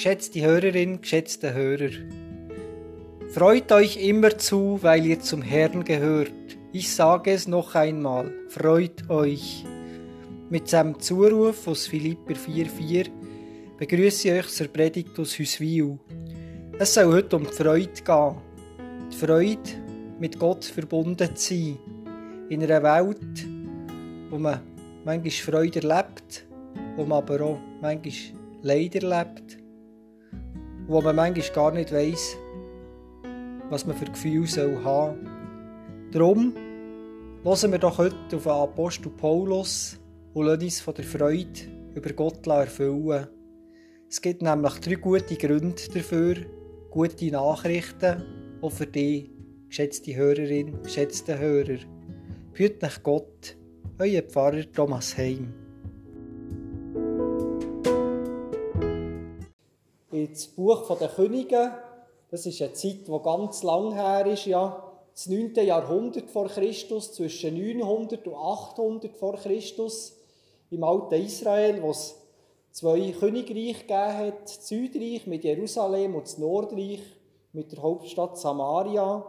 geschätzte Hörerin, geschätzte Hörer. Freut euch immer zu, weil ihr zum Herrn gehört. Ich sage es noch einmal, freut euch. Mit seinem Zuruf aus Philipper 4,4 begrüße ich euch zur Predigt aus Hüswil. Es soll heute um die Freude gehen. Die Freude, mit Gott verbunden zu sein. In einer Welt, wo man manchmal Freude erlebt, wo man aber auch manchmal Leid erlebt, wo man manchmal gar nicht weiß, was man für Gefühle soll haben Darum hören wir doch heute auf den Apostel Paulus und lassen uns von der Freude über Gott erfüllen. Es gibt nämlich drei gute Gründe dafür, gute Nachrichten, auch für dich, geschätzte Hörerin, geschätzte Hörer. Behüt nach Gott, euer Pfarrer Thomas Heim. Das Buch der Könige, das ist eine Zeit, die ganz lang her ist, ja. Das 9. Jahrhundert vor Christus, zwischen 900 und 800 vor Christus, im alten Israel, wo es zwei Königreiche gegeben hat, das Südreich mit Jerusalem und das Nordreich mit der Hauptstadt Samaria.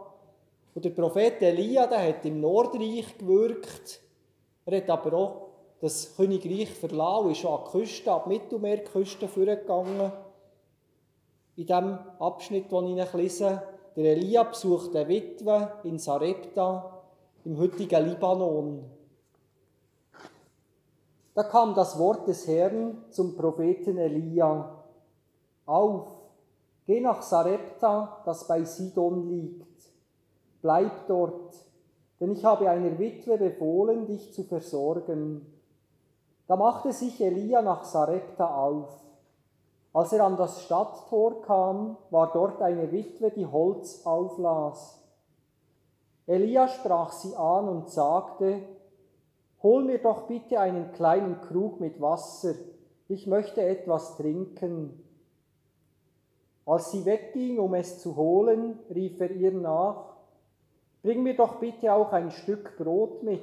Und der Prophet Elia, der hat im Nordreich gewirkt. Er hat aber auch das Königreich verlassen und ist an die Küste, an die Mittelmeerküste vorgegangen. In dem Abschnitt, den ich lese, der Elia besucht eine Witwe in Sarepta im heutigen Libanon. Da kam das Wort des Herrn zum Propheten Elia. Auf, geh nach Sarepta, das bei Sidon liegt. Bleib dort, denn ich habe einer Witwe befohlen, dich zu versorgen. Da machte sich Elia nach Sarepta auf. Als er an das Stadttor kam, war dort eine Witwe, die Holz auflas. Elia sprach sie an und sagte, Hol mir doch bitte einen kleinen Krug mit Wasser, ich möchte etwas trinken. Als sie wegging, um es zu holen, rief er ihr nach, Bring mir doch bitte auch ein Stück Brot mit.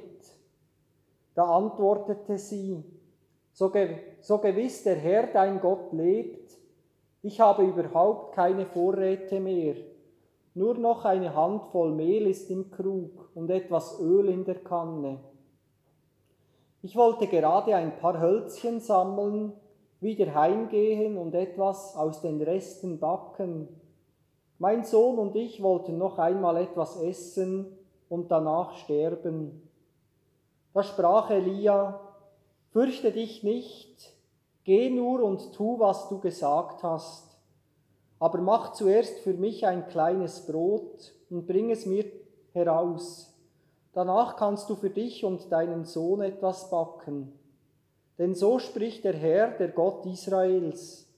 Da antwortete sie, so, so gewiss der Herr dein Gott lebt, ich habe überhaupt keine Vorräte mehr, nur noch eine Handvoll Mehl ist im Krug und etwas Öl in der Kanne. Ich wollte gerade ein paar Hölzchen sammeln, wieder heimgehen und etwas aus den Resten backen. Mein Sohn und ich wollten noch einmal etwas essen und danach sterben. Da sprach Elia, Fürchte dich nicht, geh nur und tu, was du gesagt hast. Aber mach zuerst für mich ein kleines Brot und bring es mir heraus Danach kannst du für dich und deinen Sohn etwas backen. Denn so spricht der Herr, der Gott Israels.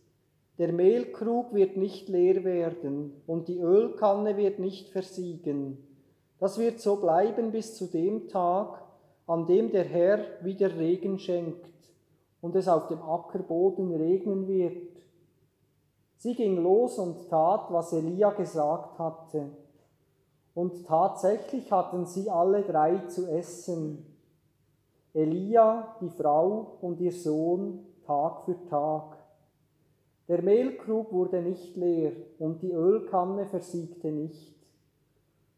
Der Mehlkrug wird nicht leer werden und die Ölkanne wird nicht versiegen. Das wird so bleiben bis zu dem Tag, an dem der Herr wieder Regen schenkt und es auf dem Ackerboden regnen wird. Sie ging los und tat, was Elia gesagt hatte. Und tatsächlich hatten sie alle drei zu essen. Elia, die Frau und ihr Sohn Tag für Tag. Der Mehlkrug wurde nicht leer und die Ölkanne versiegte nicht.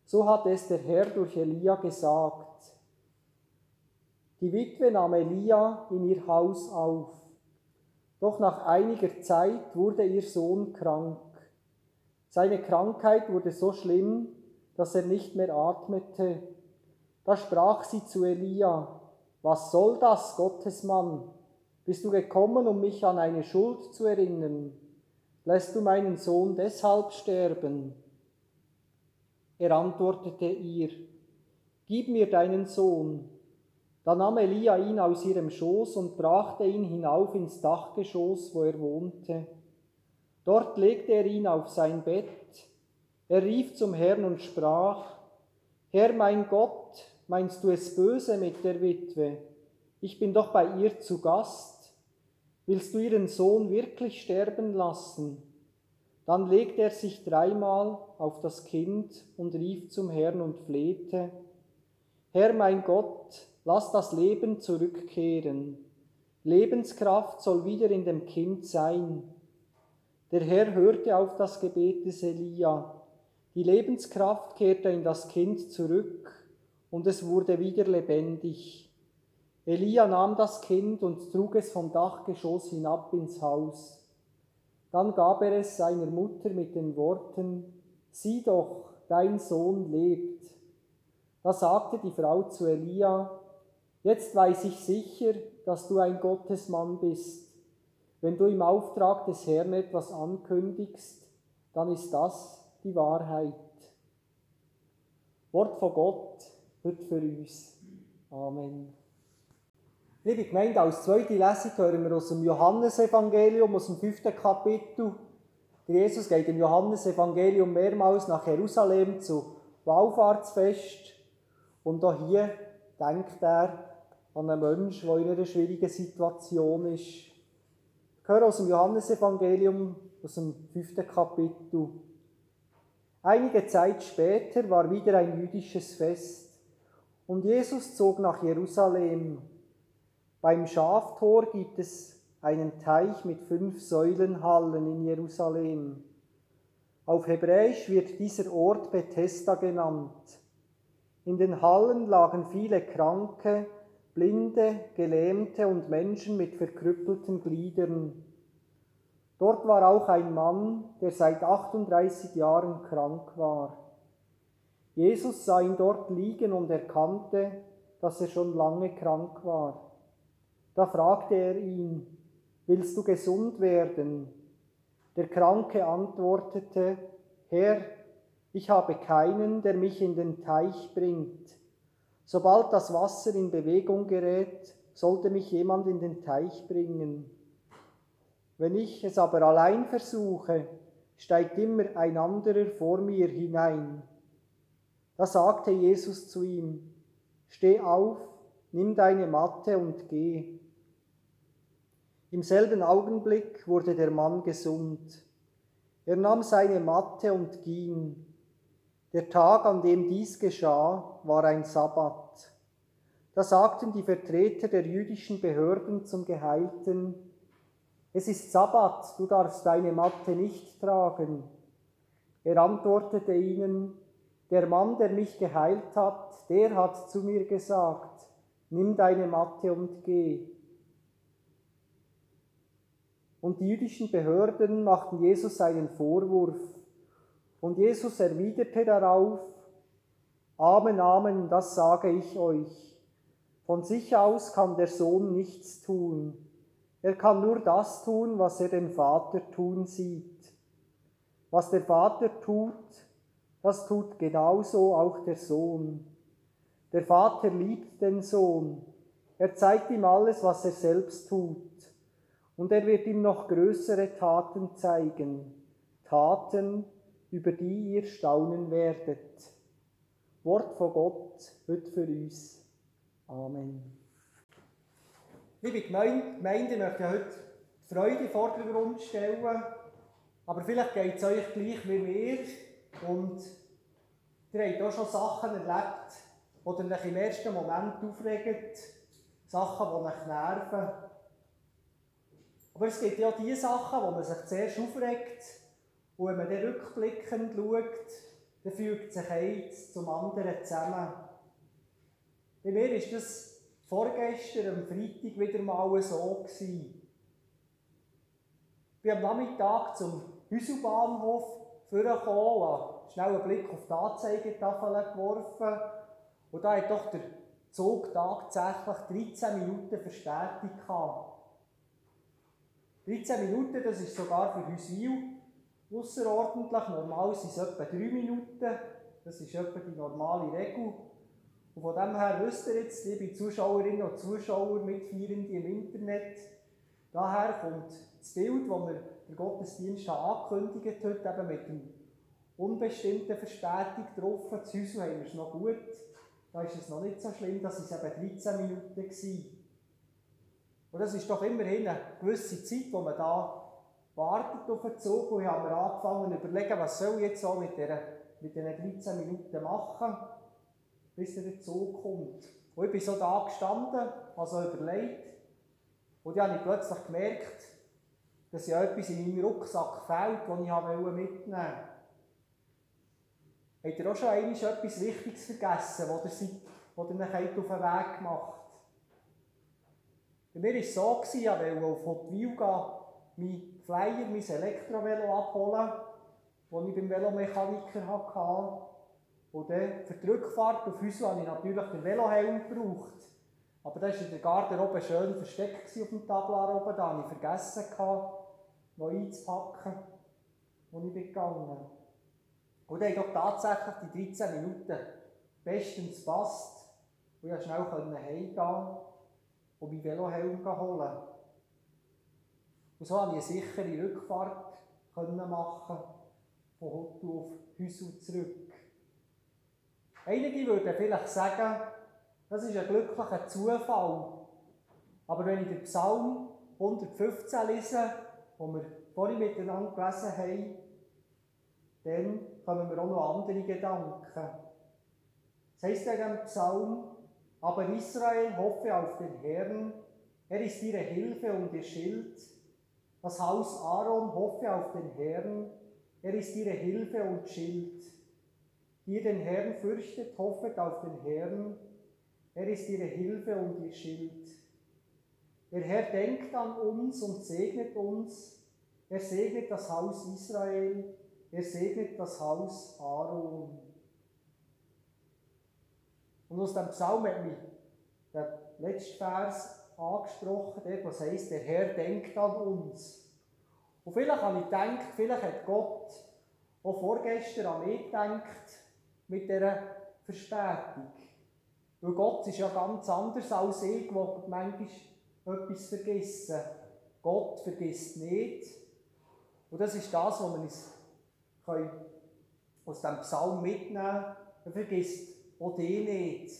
So hat es der Herr durch Elia gesagt. Die Witwe nahm Elia in ihr Haus auf. Doch nach einiger Zeit wurde ihr Sohn krank. Seine Krankheit wurde so schlimm, dass er nicht mehr atmete. Da sprach sie zu Elia, was soll das, Gottesmann? Bist du gekommen, um mich an eine Schuld zu erinnern? Lässt du meinen Sohn deshalb sterben? Er antwortete ihr, Gib mir deinen Sohn. Da nahm Elia ihn aus ihrem Schoß und brachte ihn hinauf ins Dachgeschoss, wo er wohnte. Dort legte er ihn auf sein Bett er rief zum Herrn und sprach, Herr mein Gott, meinst du es böse mit der Witwe? Ich bin doch bei ihr zu Gast. Willst du ihren Sohn wirklich sterben lassen? Dann legte er sich dreimal auf das Kind und rief zum Herrn und flehte, Herr mein Gott, lass das Leben zurückkehren. Lebenskraft soll wieder in dem Kind sein. Der Herr hörte auf das Gebet des Elia. Die Lebenskraft kehrte in das Kind zurück und es wurde wieder lebendig. Elia nahm das Kind und trug es vom Dachgeschoss hinab ins Haus. Dann gab er es seiner Mutter mit den Worten, Sieh doch, dein Sohn lebt. Da sagte die Frau zu Elia, Jetzt weiß ich sicher, dass du ein Gottesmann bist. Wenn du im Auftrag des Herrn etwas ankündigst, dann ist das die Wahrheit. Wort von Gott wird für uns. Amen. Liebe Gemeinde, als zweite Lesung hören wir aus dem Johannesevangelium, aus dem fünften Kapitel. Jesus geht im Johannesevangelium mehrmals nach Jerusalem zu Wallfahrtsfest. Und auch hier denkt er an einen Menschen, der in einer schwierigen Situation ist. Ich höre aus dem Johannesevangelium, aus dem fünften Kapitel. Einige Zeit später war wieder ein jüdisches Fest und Jesus zog nach Jerusalem. Beim Schaftor gibt es einen Teich mit fünf Säulenhallen in Jerusalem. Auf Hebräisch wird dieser Ort Bethesda genannt. In den Hallen lagen viele Kranke, Blinde, Gelähmte und Menschen mit verkrüppelten Gliedern. Dort war auch ein Mann, der seit 38 Jahren krank war. Jesus sah ihn dort liegen und erkannte, dass er schon lange krank war. Da fragte er ihn, willst du gesund werden? Der Kranke antwortete, Herr, ich habe keinen, der mich in den Teich bringt. Sobald das Wasser in Bewegung gerät, sollte mich jemand in den Teich bringen. Wenn ich es aber allein versuche, steigt immer ein anderer vor mir hinein. Da sagte Jesus zu ihm, Steh auf, nimm deine Matte und geh. Im selben Augenblick wurde der Mann gesund. Er nahm seine Matte und ging. Der Tag, an dem dies geschah, war ein Sabbat. Da sagten die Vertreter der jüdischen Behörden zum Geheilten, es ist Sabbat, du darfst deine Matte nicht tragen. Er antwortete ihnen, der Mann, der mich geheilt hat, der hat zu mir gesagt, nimm deine Matte und geh. Und die jüdischen Behörden machten Jesus einen Vorwurf. Und Jesus erwiderte darauf, Amen, Amen, das sage ich euch. Von sich aus kann der Sohn nichts tun. Er kann nur das tun, was er den Vater tun sieht. Was der Vater tut, das tut genauso auch der Sohn. Der Vater liebt den Sohn. Er zeigt ihm alles, was er selbst tut und er wird ihm noch größere Taten zeigen, Taten, über die ihr staunen werdet. Wort von Gott wird für uns. Amen. Liebe Gemeinde, ich möchte heute Freude in den Vordergrund stellen, aber vielleicht geht es euch gleich wie mir und ihr habt auch schon Sachen erlebt, die euch im ersten Moment aufregen, Sachen, die euch nerven. Aber es gibt ja die Sachen, wo man sich zuerst aufregt und wenn man dann rückblickend schaut, dann fügt sich eins zum anderen zusammen. Bei mir war das vorgestern, am Freitag, wieder mal so. Gewesen. Ich bin am Nachmittag zum Hüselbahnhof vorgekommen, schnell einen Blick auf die Anzeigetafel geworfen und da hat doch der Zug tatsächlich 13 Minuten Verspätung gehabt. 13 Minuten, das ist sogar für Hüswil außerordentlich. Normal sind es etwa 3 Minuten. Das ist etwa die normale Regel. Und von dem her wisst ihr jetzt, liebe Zuschauerinnen und Zuschauer, Mitfeierende im Internet, daher kommt das Bild, das wir den Gottesdienst angekündigt hat, eben mit dem unbestimmten Verspätung getroffen. Zu Hause haben wir es noch gut. Da ist es noch nicht so schlimm, dass es eben 13 Minuten waren. Und das ist doch immerhin eine gewisse Zeit, wo man da wartet auf den Zug. Und ich habe mir angefangen zu überlegen, was soll ich jetzt auch mit, der, mit diesen 13 Minuten machen, bis der Zug kommt. Und ich bin so da gestanden, also überlegt. Und dann habe ich plötzlich gemerkt, dass ja etwas in meinem Rucksack fehlt, das ich mitnehmen wollte. Habt ihr auch schon einmal etwas Wichtiges vergessen, das ihr, seid, das ihr euch auf den Weg gemacht Bei mir war es so, ich wollte auf Hotwil gehen, Flyer, mein Elektrovelo abholen, das ich beim Velomechaniker hatte. Und dann für die Rückfahrt auf Hüsel habe ich natürlich den Velohelm gebraucht. Aber da war in der Garderobe schön versteckt auf dem Tablar oben. Da habe ich vergessen, noch einzupacken, als ich gegangen bin. Und dann doch tatsächlich die 13 Minuten bestens gepasst. Und ich konnte schnell heimgehen und meinen Velohelm holen. Und so konnte ich eine sichere Rückfahrt machen, von Hottu auf Hüsel zurück. Einige würden vielleicht sagen, das ist ein glücklicher Zufall. Aber wenn ich den Psalm 115 lese, den wir vorhin miteinander gelesen haben, dann kommen wir auch noch andere Gedanken. Das heisst in diesem Psalm, aber Israel hoffe auf den Herrn, er ist ihre Hilfe und ihr Schild. Das Haus Aaron hoffe auf den Herrn, er ist ihre Hilfe und Schild. Die den Herrn fürchtet, hoffet auf den Herrn, er ist ihre Hilfe und ihr Schild. Der Herr denkt an uns und segnet uns, er segnet das Haus Israel, er segnet das Haus Aaron. Und aus dem Psalm der letzte Vers angesprochen, der was heißt, der Herr denkt an uns. Und vielleicht habe ich gedacht, vielleicht hat Gott auch vorgestern an mich gedacht mit dieser Verspätung. Weil Gott ist ja ganz anders als ich, der manchmal etwas vergessen. Gott vergisst nicht. Und das ist das, was wir uns aus dem Psalm mitnehmen können. Er vergisst auch dich nicht.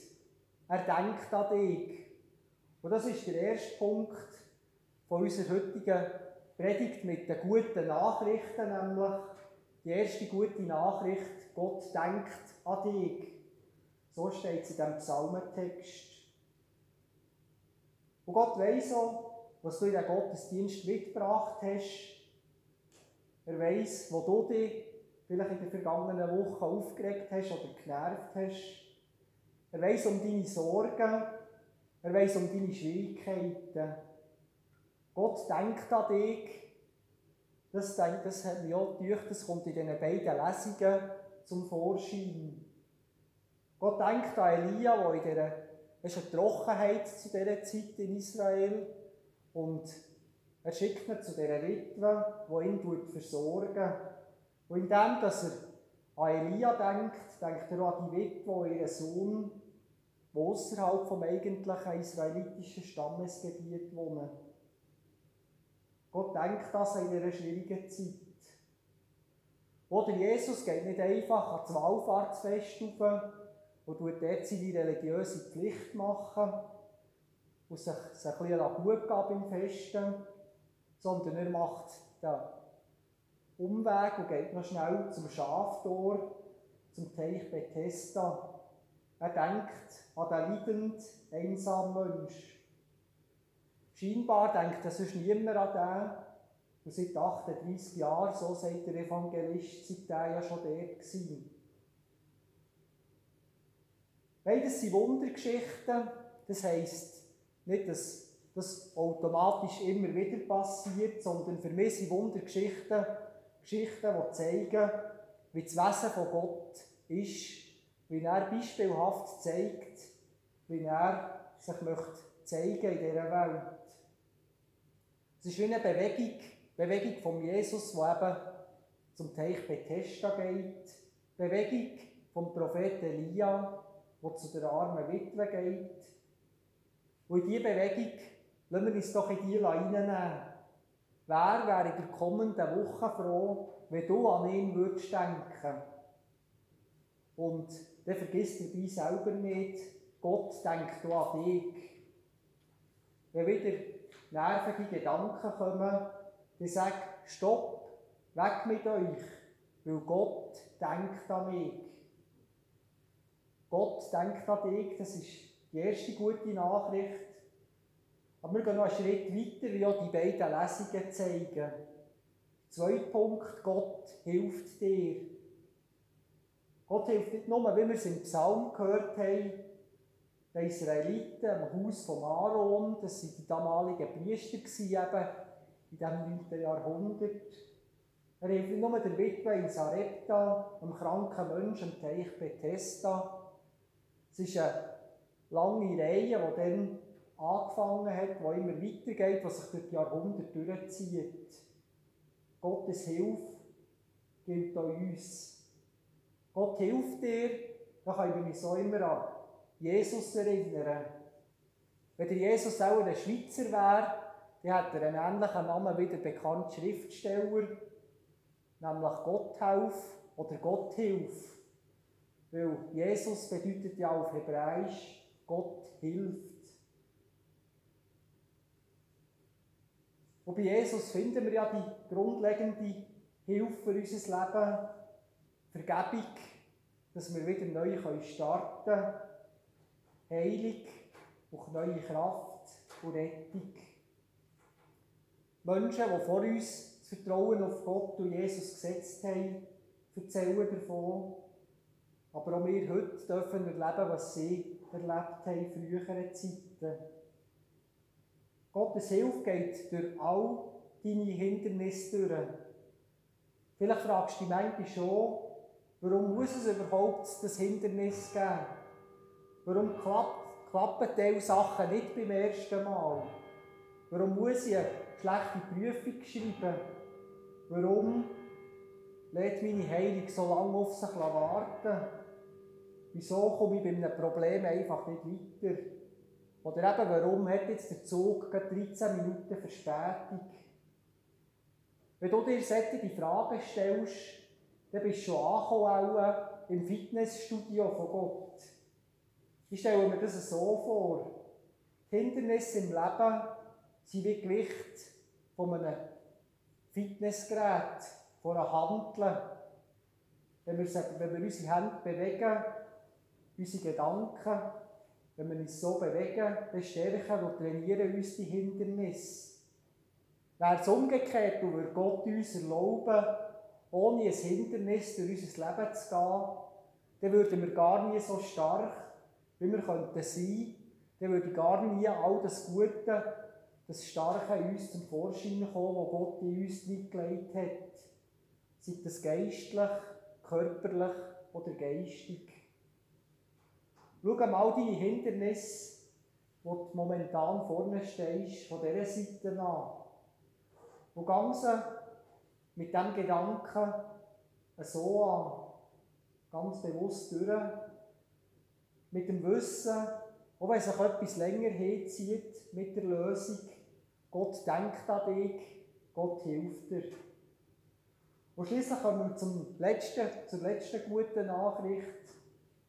Er denkt an dich. Und das ist der erste Punkt von unserer heutigen Predigt mit den guten Nachrichten, nämlich die erste gute Nachricht, Gott denkt an dich. So steht es in diesem Psalmentext. Und Gott weiss auch, was du in den Gottesdienst mitgebracht hast. Er weiss, wo du dich vielleicht in den vergangenen Wochen aufgeregt hast oder genervt hast. Er weiss um deine Sorgen. Er weiss um deine Schwierigkeiten. Gott denkt an dich. Das, das hat mich auch gedacht, das kommt in diesen beiden Lesungen zum Vorschein. Gott denkt an Elia, der in dieser es ist eine Trockenheit zu dieser Zeit in Israel und er schickt ihn zu dieser Witwe, die ihn versorgen. Und indem, dass er an Elia denkt, denkt er auch an die Witwe, ihren Sohn, der außerhalb vom eigentlichen israelitischen Stammesgebiet wohnt. Gott denkt das in einer schwierigen Zeit. Oder Jesus geht nicht einfach an das Wallfahrtsfest rauf und tut dort seine religiöse Pflicht machen und sich, sich ein bisschen gut geben beim Festen, sondern er macht den Umweg und geht noch schnell zum Schaftor, zum Teich Bethesda. Er denkt an den leidend, einsamen Mensch. Scheinbar denkt er sonst niemand an den. Und seit 38 Jahren, so sagt der Evangelist, sei der ja schon dort gewesen. Beides sind Wundergeschichten. Das heisst nicht, dass das automatisch immer wieder passiert, sondern für mich sind Wundergeschichten Geschichten, die zeigen, wie das Wesen von Gott ist, wie er beispielhaft zeigt, wie er sich möchte zeigen in dieser Welt. Es ist wie eine Bewegung, Bewegung von Jesus, die eben zum Teich Bethesda geht, Bewegung vom Propheten Elia, der zu der armen Witwe geht. Und in diese Bewegung lassen wir uns doch in die reinnehmen. Wer wäre in der kommenden Woche froh, wenn du an ihn würdest denken? Und dann vergisst dabei selber nicht, Gott denkt an dich. Wenn wieder nervige Gedanken kommen, dann sag, stopp, weg mit euch, weil Gott denkt an mich. Gott denkt an dich, das ist die erste gute Nachricht. Aber wir gehen noch einen Schritt weiter, wie auch die beiden Lesungen zeigen. Zweiter Punkt, Gott hilft dir. Gott hilft nicht nur, wie wir es im Psalm gehört haben, den Israeliten im Haus von Aaron, das waren die damaligen Priester eben in diesem 9. Jahrhundert. Er hilft nicht nur der Witwe in Sarepta, einem kranken Menschen am Teich Bethesda. Es ist eine lange Reihe, die dann angefangen hat, die immer weitergeht, die sich durch die Jahrhunderte durchzieht. Gottes Hilfe gilt auch uns. Gott hilft dir, da können wir uns so immer an Jesus erinnern. Wenn der Jesus auch ein Schweizer wäre, dann hätte er einen ähnlichen Namen wie der bekannte Schriftsteller, nämlich Gotthelf oder Gotthilf. Weil Jesus bedeutet ja auf Hebräisch Gott hilft. Und bei Jesus finden wir ja die grundlegende Hilfe für unser Leben, Vergebung, dass wir wieder neu starten können, Heilung und neue Kraft und Rettung. Menschen, die vor uns das Vertrauen auf Gott und Jesus gesetzt haben, erzählen davon. Aber auch wir heute dürfen erleben, was sie erlebt haben in früheren Zeiten. Gottes Hilfe geht durch all deine Hindernisse durch. Vielleicht fragst du dich manchmal schon, warum muss es überhaupt das Hindernis geben? Warum klappt, klappen diese Sachen nicht beim ersten Mal? Warum muss ich eine schlechte Prüfung schreiben? Warum lädt meine Heilung so lange auf sich warten? Wieso komme ich bei einem Problem einfach nicht weiter? Oder eben, warum hat jetzt der Zug 13 Minuten Verspätung? Wenn du dir solche Fragen stellst, dann bist du schon angekommen im Fitnessstudio von Gott. Ich stelle mir das so vor. Die Hindernisse im Leben sind wie Gewicht von einem Fitnessgerät, von einer Handel. Wenn wir, wenn wir unsere Hände bewegen, unsere Gedanken, wenn wir uns so bewegen, dann stärken und trainieren uns die Hindernisse. Wäre es umgekehrt und würde Gott uns erlauben, ohne ein Hindernis durch unser Leben zu gehen, dann würden wir gar nie so stark, wie wir könnten sein, dann würde gar nie all das Gute, das Starke in uns zum Vorschein kommen, was Gott in uns mitgelegt hat. Sei das geistlich, körperlich oder geistig. Schau mal deine Hindernisse, wo du momentan vorne stehst, von dieser Seite an. Und ganz mit diesem Gedanken so an, ganz bewusst durch, mit dem Wissen, auch wenn sich etwas länger herzieht mit der Lösung, Gott denkt an dich, Gott hilft dir. Und schließlich kommen wir zum letzten, zur letzten guten Nachricht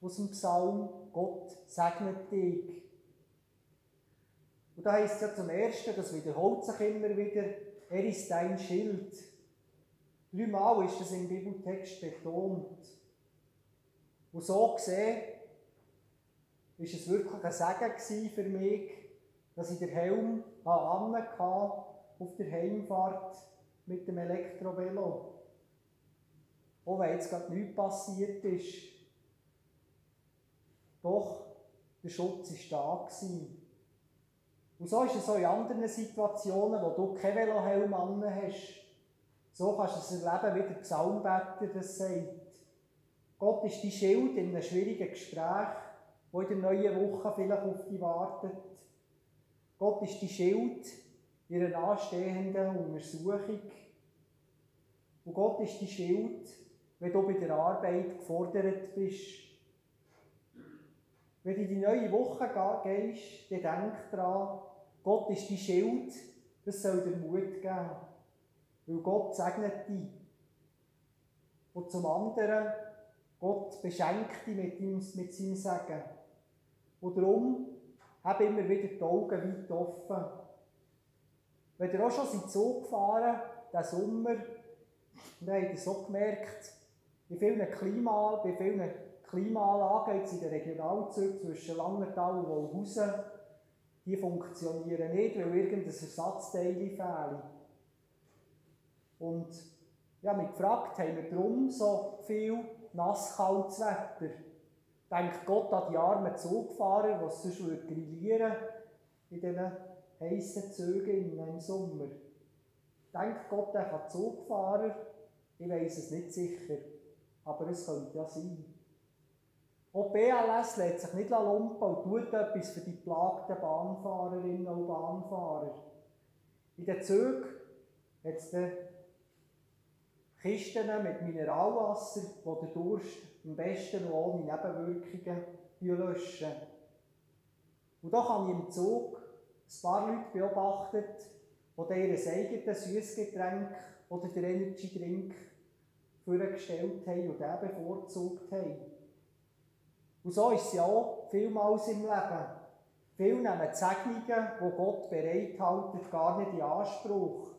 aus dem Psalm, Gott segnet dich. Und da heißt es ja zum Ersten, das wiederholt sich immer wieder, er ist dein Schild. Dreimal ist das im Bibeltext betont. Und so gesehen, ist es wirklich ein Segen für mich, dass ich den Helm hatte auf der Heimfahrt mit dem Elektrovelo. Auch wenn jetzt gerade nichts passiert ist. Doch der Schutz war da. Und so ist es auch in anderen Situationen, wo du keinen Velohelm an hast. So kannst du es erleben, wie der Psalmbetter das sagt. Gott ist die Schild in einem schwierigen Gespräch, wo in der neuen Woche vielleicht auf dich wartet. Gott ist die Schild in einer anstehenden Untersuchung. Und Gott ist die Schild, wenn du bei der Arbeit gefordert bist. Wenn du in die neue Woche gehst, dann denk daran, Gott ist die Schild, das soll dir Mut geben. Weil Gott segnet dich. Und zum anderen, Gott beschenkt dich mit, ihm, mit seinem Segen. Und darum habe immer wieder die Augen weit offen. Wenn ihr auch schon seid Zug gefahren, diesen Sommer, dann habt ihr so gemerkt, bei vielen, Klima, bei vielen Klimaanlagen jetzt in den Regionalzügen zwischen Langenthal und Wolhausen, die funktionieren nicht, weil irgendein Ersatzteil fehlt. Und ja, mich gefragt, haben wir darum so viel nasskaltes Wetter? Denkt Gott an die armen Zugfahrer, die sonst grillieren in diesen heissen Zügen im Sommer? Denkt Gott an die Zugfahrer? Ich weiß es nicht sicher, aber es könnte ja sein. Auch BLS lässt sich nicht lumpen und tut etwas für die plagten Bahnfahrerinnen und Bahnfahrer. In den Zügen hat es Kisten mit Mineralwasser, die den Durst am besten noch ohne Nebenwirkungen löschen. Und da habe ich im Zug ein paar Leute beobachtet, die ihr eigenes Süßgetränk oder den Energy Drink vorgestellt haben und den bevorzugt haben. Und so ist es ja auch vielmals im Leben. Viele nehmen die Segnungen, die Gott bereithält, gar nicht in Anspruch.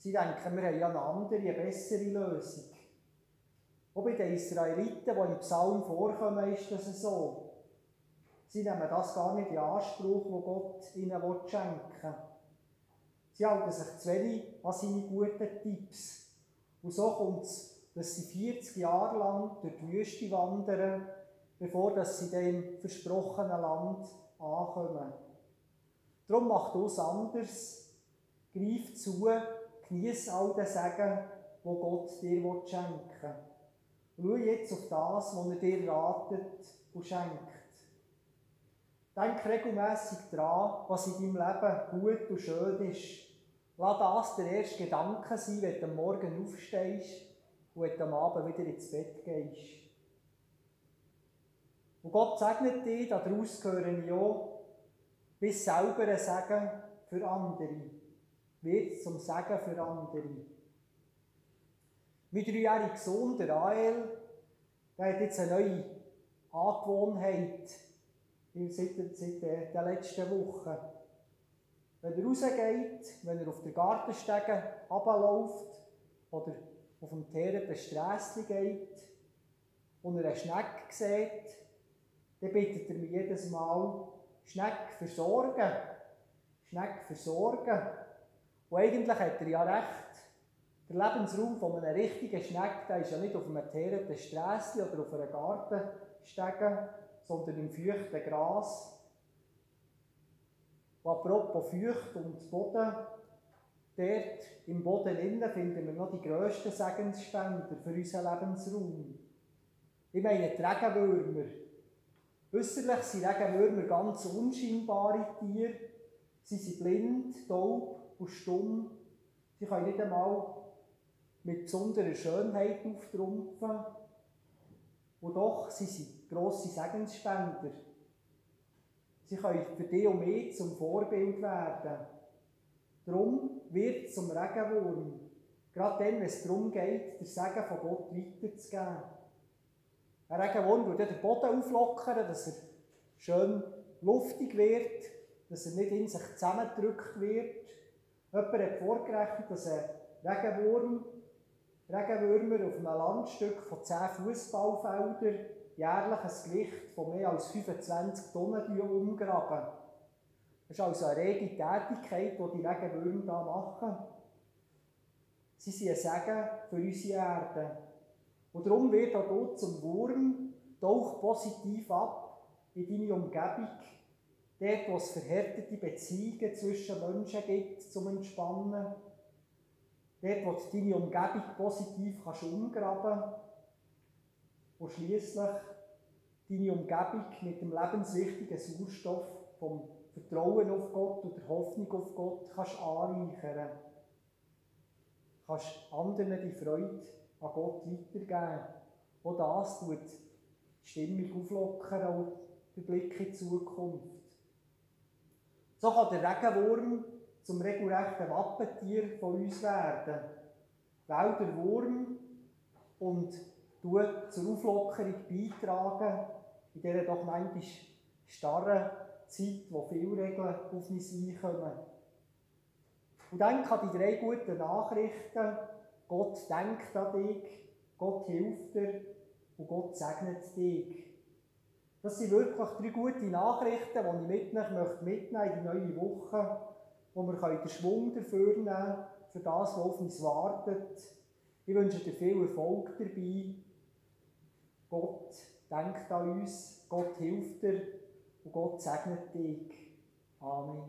Sie denken, wir haben ja eine andere, eine bessere Lösung. Auch bei den Israeliten, die im Psalm vorkommen, ist das so. Sie nehmen das gar nicht in Anspruch, was Gott ihnen schenken will. Sie halten sich zu wenig an seine guten Tipps. Und so kommt es, dass sie 40 Jahre lang durch die Wüste wandern, bevor dass sie dem versprochenen Land ankommen. Darum macht uns anders. Greif zu, genieß all den Segen, wo Gott dir schenken will. Schau jetzt auf das, was er dir ratet und schenkt. Denk regelmässig daran, was in deinem Leben gut und schön ist. Lass das der erste Gedanke sein, wenn du am Morgen aufstehst und wenn du am Abend wieder ins Bett gehst. Und Gott segnet dich, daraus gehöre ich auch, bis selber ein Segen für andere. Wird zum Segen für andere. Mein dreijähriger Sohn, der Rael, der hat jetzt eine neue Angewohnheit seit, seit der letzten Woche. Wenn er rausgeht, wenn er auf der Gartenstege runterläuft oder auf dem teerenden Strässchen geht und er eine Schnecke sieht, dann bittet er mich jedes Mal, Schneck versorgen. Schneck versorgen. Und eigentlich hat er ja recht. Der Lebensraum von einem richtigen Schneck, der ist ja nicht auf einem teerenden Strässchen oder auf einer Gartenstege, sondern im feuchten Gras. Und apropos Feucht und Boden, dort im Boden innen finden wir noch die grössten Segensspender für unseren Lebensraum. Ich meine die Regenwürmer. Äußerlich sind Regenwürmer ganz unscheinbare Tiere. Sie sind blind, taub und stumm. Sie können nicht einmal mit besonderer Schönheit auftrumpfen. Und doch sind sie grosse Segensspender. Sie können für dich und mich zum Vorbild werden. Darum wird zum Regenwurm. Gerade dann, wenn es darum geht, den Segen von Gott weiterzugeben. Ein Regenwurm würde den Boden auflockern, dass er schön luftig wird, dass er nicht in sich zusammengedrückt wird. Jemand hat vorgerechnet, dass ein Regenwurm, Regenwürmer auf einem Landstück von 10 Fußballfeldern jährlich ein Gewicht von mehr als 25 Tonnen umgraben. Das ist also eine rege Tätigkeit, die die Regenwürmer hier machen. Sie sind ein Segen für unsere Erde. Und darum wird auch dort zum Wurm, tauch positiv ab in deine Umgebung, dort, wo es verhärtete Beziehungen zwischen Menschen gibt, zum Entspannen, dort, wo du deine Umgebung positiv kannst umgraben und schließlich deine Umgebung mit dem lebenswichtigen Sauerstoff vom Vertrauen auf Gott und der Hoffnung auf Gott kannst anreichern. Kannst anderen die Freude an Gott weitergeben. Auch das tut die Stimmung auflockern und den Blick in die Zukunft. So kann der Regenwurm zum regelrechten Wappentier von uns werden. Weil der Wurm und tut zur Auflockerung beitragen in dieser doch manchmal starren Zeit, wo viele Regeln auf uns einkommen. Und dann kann die drei guten Nachrichten Gott denkt an dich, Gott hilft dir und Gott segnet dich. Das sind wirklich drei gute Nachrichten, die ich mit euch möchte in die neue Woche, wo wir den Schwung dafür nehmen können, für das, was auf uns wartet. Ich wünsche dir viel Erfolg dabei. Gott denkt an uns, Gott hilft dir und Gott segnet dich. Amen.